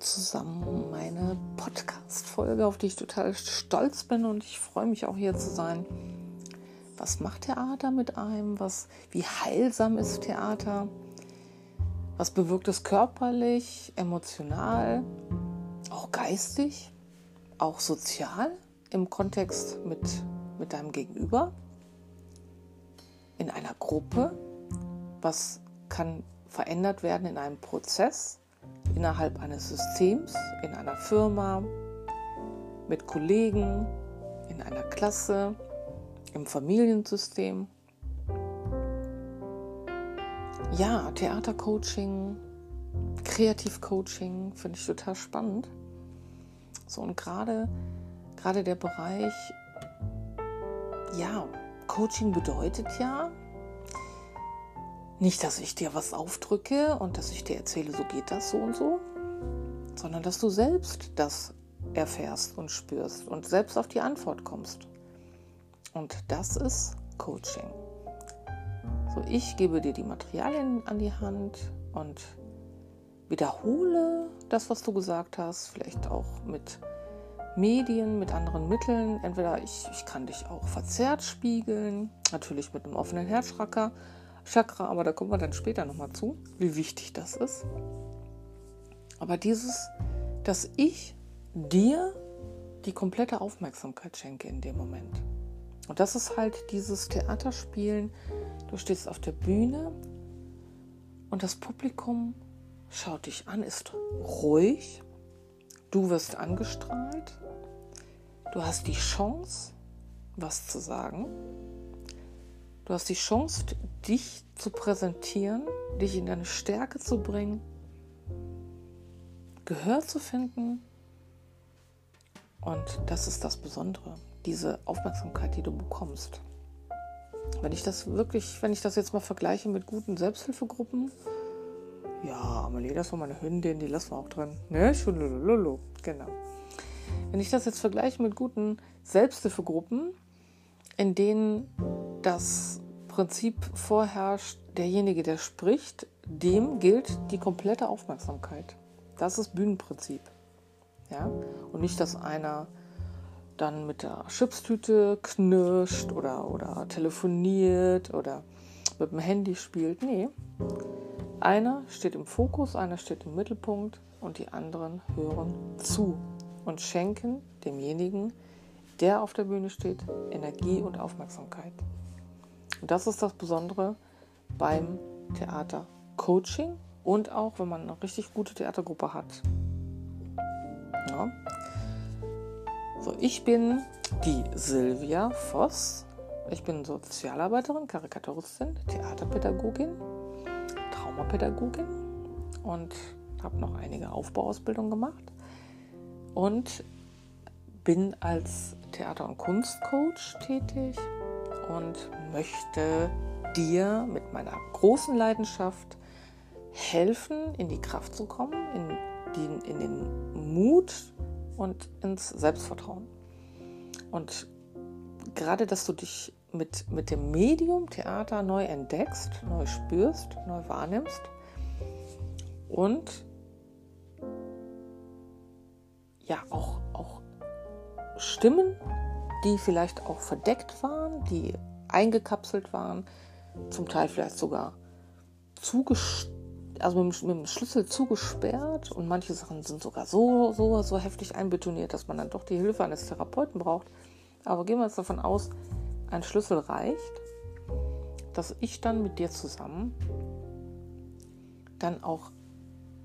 zusammen meine Podcast-Folge, auf die ich total stolz bin und ich freue mich auch hier zu sein. Was macht Theater mit einem? Was, wie heilsam ist Theater? Was bewirkt es körperlich, emotional, auch geistig, auch sozial im Kontext mit, mit deinem Gegenüber? In einer Gruppe? Was kann verändert werden in einem Prozess? Innerhalb eines Systems, in einer Firma, mit Kollegen, in einer Klasse, im Familiensystem. Ja, Theatercoaching, Kreativcoaching finde ich total spannend. So und gerade gerade der Bereich ja, Coaching bedeutet ja, nicht, dass ich dir was aufdrücke und dass ich dir erzähle, so geht das so und so, sondern dass du selbst das erfährst und spürst und selbst auf die Antwort kommst. Und das ist Coaching. So, ich gebe dir die Materialien an die Hand und wiederhole das, was du gesagt hast, vielleicht auch mit Medien, mit anderen Mitteln. Entweder ich, ich kann dich auch verzerrt spiegeln, natürlich mit einem offenen Herzschracker Chakra, aber da kommen wir dann später nochmal zu, wie wichtig das ist. Aber dieses, dass ich dir die komplette Aufmerksamkeit schenke in dem Moment. Und das ist halt dieses Theaterspielen. Du stehst auf der Bühne und das Publikum schaut dich an, ist ruhig. Du wirst angestrahlt. Du hast die Chance, was zu sagen. Du hast die Chance, dich zu präsentieren, dich in deine Stärke zu bringen, Gehör zu finden. Und das ist das Besondere, diese Aufmerksamkeit, die du bekommst. Wenn ich das wirklich, wenn ich das jetzt mal vergleiche mit guten Selbsthilfegruppen, ja, Amelie, das war meine Hündin, die lassen wir auch drin. Ne? Schulululu, genau. Wenn ich das jetzt vergleiche mit guten Selbsthilfegruppen, in denen das Prinzip vorherrscht, derjenige, der spricht, dem gilt die komplette Aufmerksamkeit. Das ist Bühnenprinzip. Ja? Und nicht, dass einer dann mit der Chipstüte knirscht oder, oder telefoniert oder mit dem Handy spielt. Nee. Einer steht im Fokus, einer steht im Mittelpunkt und die anderen hören zu und schenken demjenigen der auf der Bühne steht, Energie und Aufmerksamkeit. Und das ist das Besondere beim Theatercoaching und auch, wenn man eine richtig gute Theatergruppe hat. Ja. So, ich bin die Silvia Voss. Ich bin Sozialarbeiterin, Karikaturistin, Theaterpädagogin, Traumapädagogin und habe noch einige Aufbauausbildungen gemacht. Und bin als Theater- und Kunstcoach tätig und möchte dir mit meiner großen Leidenschaft helfen, in die Kraft zu kommen, in, die, in den Mut und ins Selbstvertrauen. Und gerade, dass du dich mit, mit dem Medium Theater neu entdeckst, neu spürst, neu wahrnimmst und ja auch, auch Stimmen, die vielleicht auch verdeckt waren, die eingekapselt waren, zum Teil vielleicht sogar also mit, mit, dem Schlüssel zugesperrt und manche Sachen sind sogar so, so, so heftig einbetoniert, dass man dann doch die Hilfe eines Therapeuten braucht. Aber gehen wir jetzt davon aus, ein Schlüssel reicht, dass ich dann mit dir zusammen dann auch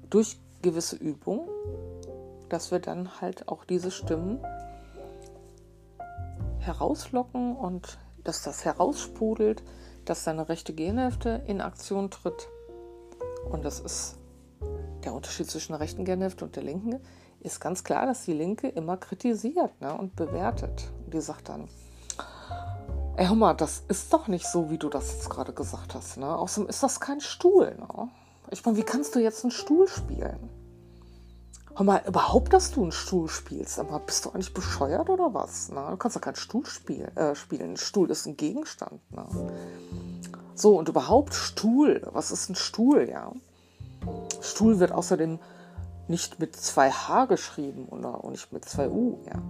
durch gewisse Übungen, dass wir dann halt auch diese Stimmen herauslocken und dass das heraussprudelt, dass deine rechte Gehirnhälfte in Aktion tritt. Und das ist der Unterschied zwischen der rechten Gehirnhälfte und der linken. Ist ganz klar, dass die linke immer kritisiert ne, und bewertet. Und die sagt dann, ey, hör mal, das ist doch nicht so, wie du das jetzt gerade gesagt hast. Ne? Außerdem ist das kein Stuhl. Ne? Ich meine, wie kannst du jetzt einen Stuhl spielen? Hör mal, überhaupt, dass du einen Stuhl spielst. Aber bist du eigentlich bescheuert oder was? Na, du kannst doch keinen Stuhl spiel, äh, spielen. Ein Stuhl ist ein Gegenstand. Ne? So, und überhaupt Stuhl. Was ist ein Stuhl, ja? Stuhl wird außerdem nicht mit zwei H geschrieben oder auch nicht mit zwei U. Ja.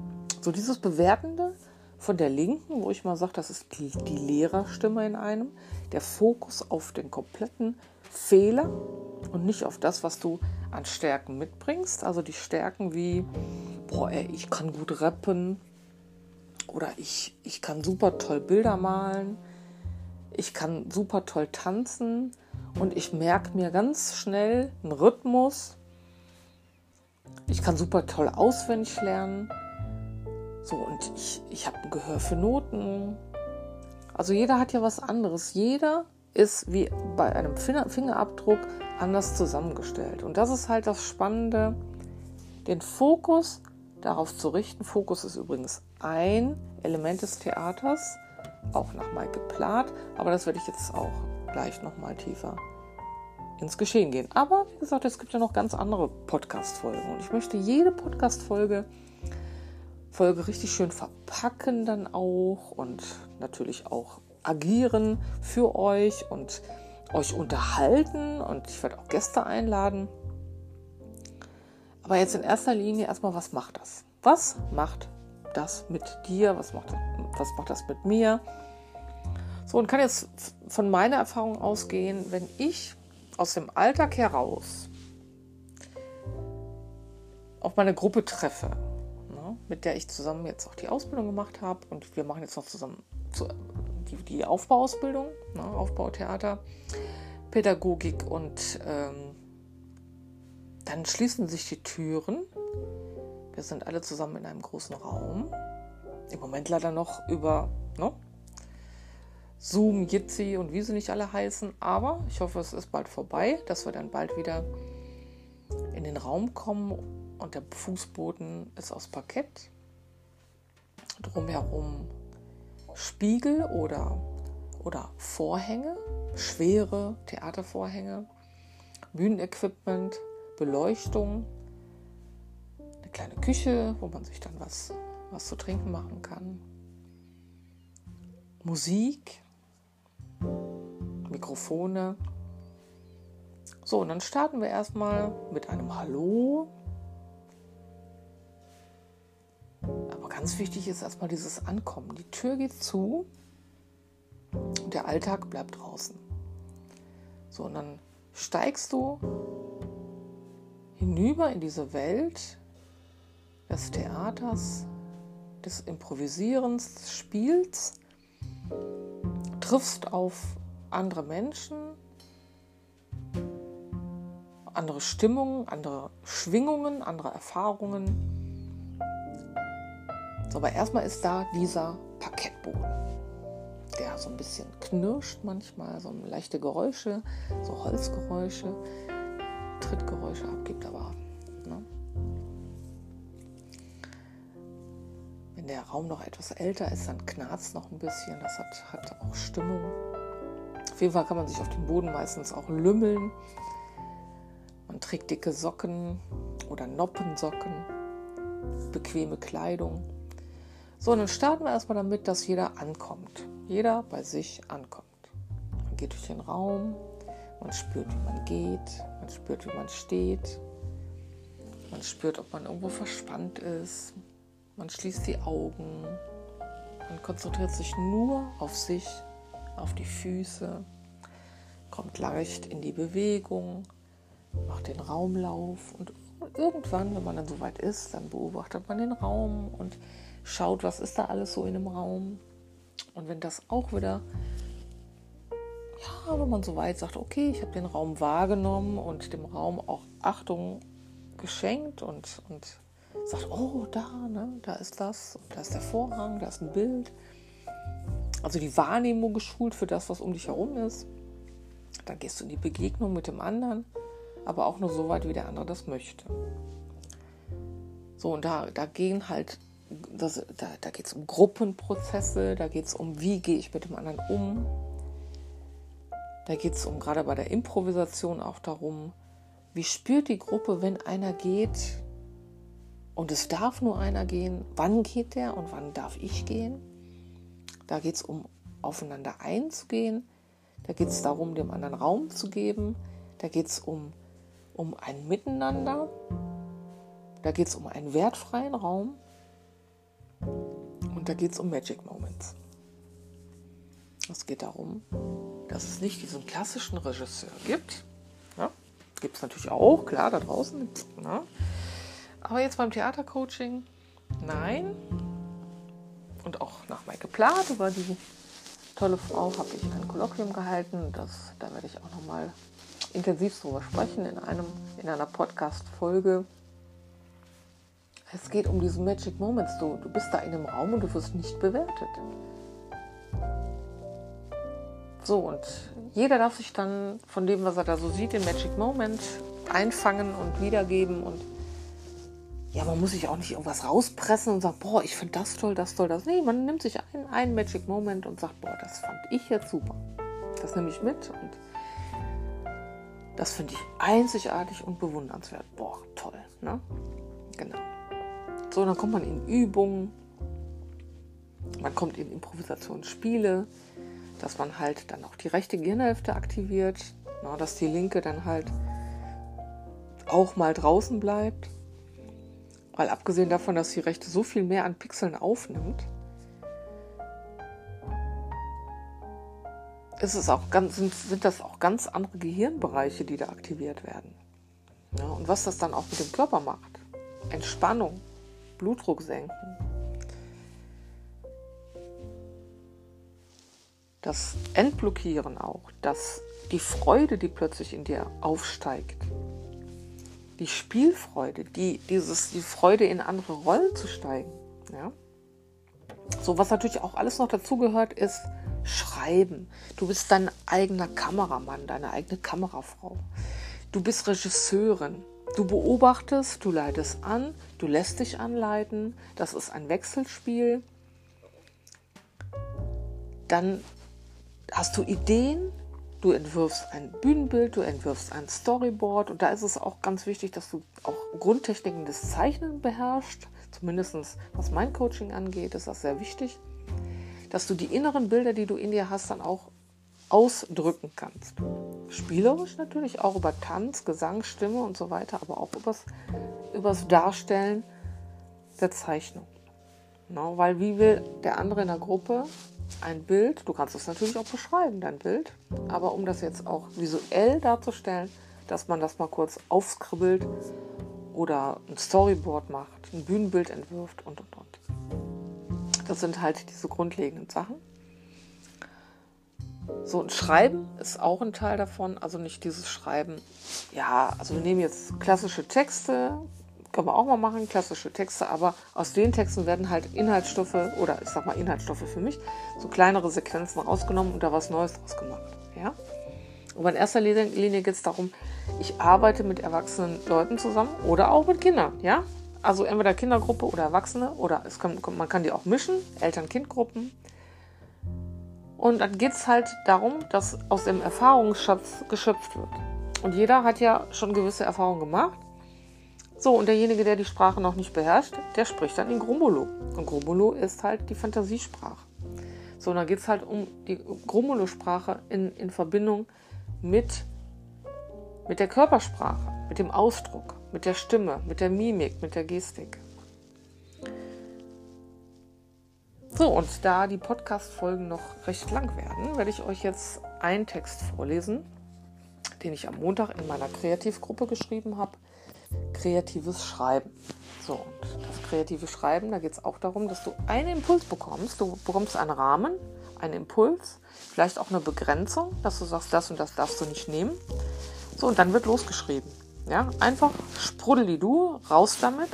So dieses Bewertende von der Linken, wo ich mal sage, das ist die, die Lehrerstimme in einem, der Fokus auf den kompletten Fehler und nicht auf das, was du an Stärken mitbringst. Also die Stärken wie, boah, ey, ich kann gut rappen oder ich, ich kann super toll Bilder malen, ich kann super toll tanzen und ich merke mir ganz schnell einen Rhythmus. Ich kann super toll auswendig lernen. So, und ich, ich habe ein Gehör für Noten. Also jeder hat ja was anderes. Jeder ist wie bei einem Fingerabdruck anders zusammengestellt. Und das ist halt das Spannende, den Fokus darauf zu richten. Fokus ist übrigens ein Element des Theaters, auch nach Michael Plath, aber das werde ich jetzt auch gleich nochmal tiefer ins Geschehen gehen. Aber wie gesagt, es gibt ja noch ganz andere Podcast-Folgen und ich möchte jede Podcast-Folge Folge richtig schön verpacken dann auch und natürlich auch agieren für euch und euch unterhalten und ich werde auch Gäste einladen. Aber jetzt in erster Linie erstmal, was macht das? Was macht das mit dir? Was macht, was macht das mit mir? So, und kann jetzt von meiner Erfahrung ausgehen, wenn ich aus dem Alltag heraus auf meine Gruppe treffe, ne, mit der ich zusammen jetzt auch die Ausbildung gemacht habe und wir machen jetzt noch zusammen zu, die, die Aufbauausbildung, ne, Aufbautheater, Pädagogik und ähm, dann schließen sich die Türen. Wir sind alle zusammen in einem großen Raum. Im Moment leider noch über ne, Zoom, Jitsi und wie sie nicht alle heißen. Aber ich hoffe, es ist bald vorbei, dass wir dann bald wieder in den Raum kommen und der Fußboden ist aus Parkett. Drumherum Spiegel oder, oder Vorhänge, schwere Theatervorhänge, Bühnenequipment, Beleuchtung, eine kleine Küche, wo man sich dann was, was zu trinken machen kann, Musik, Mikrofone. So, und dann starten wir erstmal mit einem Hallo. Ganz wichtig ist erstmal dieses Ankommen. Die Tür geht zu und der Alltag bleibt draußen. So, und dann steigst du hinüber in diese Welt des Theaters, des Improvisierens, des Spiels, triffst auf andere Menschen, andere Stimmungen, andere Schwingungen, andere Erfahrungen. So, aber erstmal ist da dieser Parkettboden, der so ein bisschen knirscht manchmal, so leichte Geräusche, so Holzgeräusche, Trittgeräusche abgibt, aber ne? wenn der Raum noch etwas älter ist, dann knarzt noch ein bisschen, das hat, hat auch Stimmung. Auf jeden Fall kann man sich auf dem Boden meistens auch lümmeln. Man trägt dicke Socken oder Noppensocken, bequeme Kleidung. So, und dann starten wir erstmal damit, dass jeder ankommt. Jeder bei sich ankommt. Man geht durch den Raum, man spürt, wie man geht, man spürt, wie man steht, man spürt, ob man irgendwo verspannt ist, man schließt die Augen, man konzentriert sich nur auf sich auf die Füße, kommt leicht in die Bewegung, macht den Raumlauf und irgendwann, wenn man dann soweit ist, dann beobachtet man den Raum und schaut, was ist da alles so in dem Raum. Und wenn das auch wieder, ja, wenn man soweit sagt, okay, ich habe den Raum wahrgenommen und dem Raum auch Achtung geschenkt und, und sagt, oh, da, ne, da ist das, da ist der Vorhang, da ist ein Bild also die Wahrnehmung geschult für das, was um dich herum ist. Dann gehst du in die Begegnung mit dem anderen, aber auch nur so weit, wie der andere das möchte. So, und da, da gehen halt, das, da, da geht es um Gruppenprozesse, da geht es um, wie gehe ich mit dem anderen um. Da geht es um, gerade bei der Improvisation auch darum, wie spürt die Gruppe, wenn einer geht und es darf nur einer gehen, wann geht der und wann darf ich gehen? Da geht es um aufeinander einzugehen. Da geht es darum, dem anderen Raum zu geben. Da geht es um um ein Miteinander, da geht es um einen wertfreien Raum und da geht es um Magic Moments. Es geht darum, dass es nicht diesen klassischen Regisseur gibt. Ja, gibt es natürlich auch, klar, da draußen. Ja. Aber jetzt beim Theatercoaching, nein. Und auch nach Maike Plath über die tolle Frau habe ich ein Kolloquium gehalten. Das, da werde ich auch nochmal intensiv drüber sprechen in, einem, in einer Podcast-Folge. Es geht um diese Magic Moments. Du, du bist da in einem Raum und du wirst nicht bewertet. So, und jeder darf sich dann von dem, was er da so sieht, den Magic Moment einfangen und wiedergeben. Und ja, man muss sich auch nicht irgendwas rauspressen und sagen, boah, ich finde das toll, das toll, das. Nee, man nimmt sich einen, einen Magic Moment und sagt, boah, das fand ich jetzt super. Das nehme ich mit und das finde ich einzigartig und bewundernswert. Boah, toll. Ne? Genau. So, dann kommt man in Übungen, man kommt in Improvisationsspiele, dass man halt dann auch die rechte Gehirnhälfte aktiviert, na, dass die linke dann halt auch mal draußen bleibt. Weil abgesehen davon, dass die rechte so viel mehr an Pixeln aufnimmt, ist es auch ganz, sind, sind das auch ganz andere Gehirnbereiche, die da aktiviert werden. Ja, und was das dann auch mit dem Körper macht. Entspannung, Blutdruck senken, das Entblockieren auch, dass die Freude, die plötzlich in dir aufsteigt, die Spielfreude, die, dieses, die Freude in andere Rollen zu steigen. Ja? So, was natürlich auch alles noch dazugehört, ist Schreiben. Du bist dein eigener Kameramann, deine eigene Kamerafrau. Du bist Regisseurin. Du beobachtest, du leitest an, du lässt dich anleiten. Das ist ein Wechselspiel. Dann hast du Ideen, du entwirfst ein Bühnenbild, du entwirfst ein Storyboard und da ist es auch ganz wichtig, dass du auch Grundtechniken des Zeichnen beherrschst. Zumindest was mein Coaching angeht, ist das sehr wichtig, dass du die inneren Bilder, die du in dir hast, dann auch ausdrücken kannst. Spielerisch natürlich auch über Tanz, Gesang, Stimme und so weiter, aber auch übers, übers Darstellen der Zeichnung. No, weil wie will der andere in der Gruppe ein Bild, du kannst es natürlich auch beschreiben, dein Bild, aber um das jetzt auch visuell darzustellen, dass man das mal kurz aufskribbelt oder ein Storyboard macht, ein Bühnenbild entwirft und und und. Das sind halt diese grundlegenden Sachen. So, ein Schreiben ist auch ein Teil davon, also nicht dieses Schreiben, ja, also wir nehmen jetzt klassische Texte, können wir auch mal machen, klassische Texte, aber aus den Texten werden halt Inhaltsstoffe oder ich sag mal Inhaltsstoffe für mich, so kleinere Sequenzen rausgenommen und da was Neues draus gemacht. Ja? Aber in erster Linie geht es darum, ich arbeite mit erwachsenen Leuten zusammen oder auch mit Kindern. Ja? Also entweder Kindergruppe oder Erwachsene oder es kann, man kann die auch mischen, Eltern-Kind-Gruppen. Und dann geht es halt darum, dass aus dem Erfahrungsschatz geschöpft wird. Und jeder hat ja schon gewisse Erfahrungen gemacht so, und derjenige, der die Sprache noch nicht beherrscht, der spricht dann in Grumulo. Und Grumulo ist halt die Fantasiesprache. So, und dann geht es halt um die Grumulo-Sprache in, in Verbindung mit, mit der Körpersprache, mit dem Ausdruck, mit der Stimme, mit der Mimik, mit der Gestik. So, und da die Podcast-Folgen noch recht lang werden, werde ich euch jetzt einen Text vorlesen, den ich am Montag in meiner Kreativgruppe geschrieben habe kreatives Schreiben. So, und das kreative Schreiben, da geht es auch darum, dass du einen Impuls bekommst. Du bekommst einen Rahmen, einen Impuls, vielleicht auch eine Begrenzung, dass du sagst, das und das darfst du nicht nehmen. So, und dann wird losgeschrieben. Ja, einfach sprudel du, raus damit.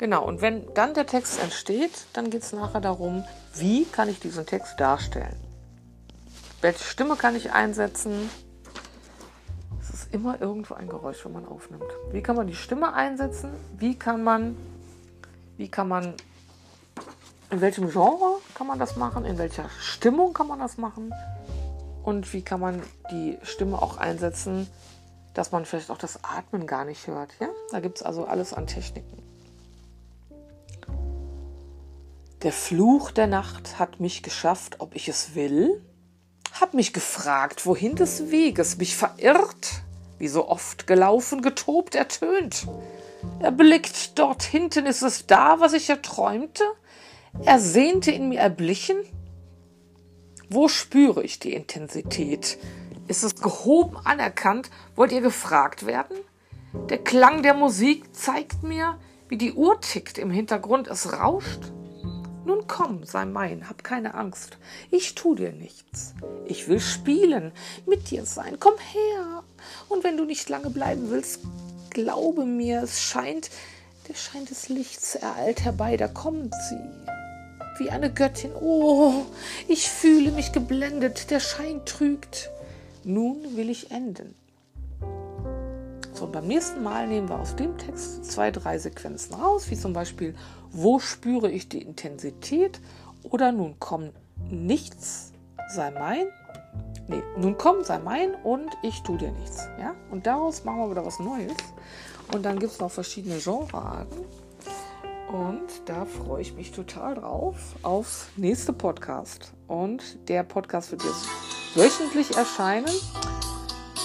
Genau, und wenn dann der Text entsteht, dann geht es nachher darum, wie kann ich diesen Text darstellen? Welche Stimme kann ich einsetzen? immer irgendwo ein Geräusch, wenn man aufnimmt. Wie kann man die Stimme einsetzen? Wie kann man, wie kann man, in welchem Genre kann man das machen? In welcher Stimmung kann man das machen? Und wie kann man die Stimme auch einsetzen, dass man vielleicht auch das Atmen gar nicht hört? Ja? Da gibt es also alles an Techniken. Der Fluch der Nacht hat mich geschafft, ob ich es will, hat mich gefragt, wohin des Weges, mich verirrt, wie so oft gelaufen, getobt, ertönt. Er blickt dort hinten, ist es da, was ich erträumte? Ersehnte in mir erblichen? Wo spüre ich die Intensität? Ist es gehoben anerkannt? Wollt ihr gefragt werden? Der Klang der Musik zeigt mir, wie die Uhr tickt im Hintergrund, es rauscht. Nun komm, sei mein, hab keine Angst. Ich tu dir nichts. Ich will spielen, mit dir sein. Komm her. Und wenn du nicht lange bleiben willst, glaube mir, es scheint, der Schein des Lichts ereilt herbei, da kommt sie. Wie eine Göttin. Oh, ich fühle mich geblendet, der Schein trügt. Nun will ich enden. So, und beim nächsten Mal nehmen wir aus dem Text zwei, drei Sequenzen raus, wie zum Beispiel, wo spüre ich die Intensität? Oder nun komm, nichts sei mein. Nee, nun komm, sei mein und ich tu dir nichts. Ja? Und daraus machen wir wieder was Neues. Und dann gibt es noch verschiedene Genrearten. Und da freue ich mich total drauf aufs nächste Podcast. Und der Podcast wird jetzt wöchentlich erscheinen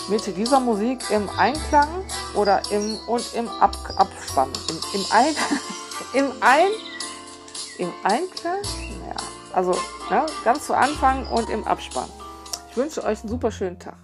mit dieser Musik im Einklang oder im und im Ab, Abspann. Im, im, Ein, im, Ein, im Einklang? Ja, also ne, ganz zu Anfang und im Abspann. Ich wünsche euch einen super schönen Tag.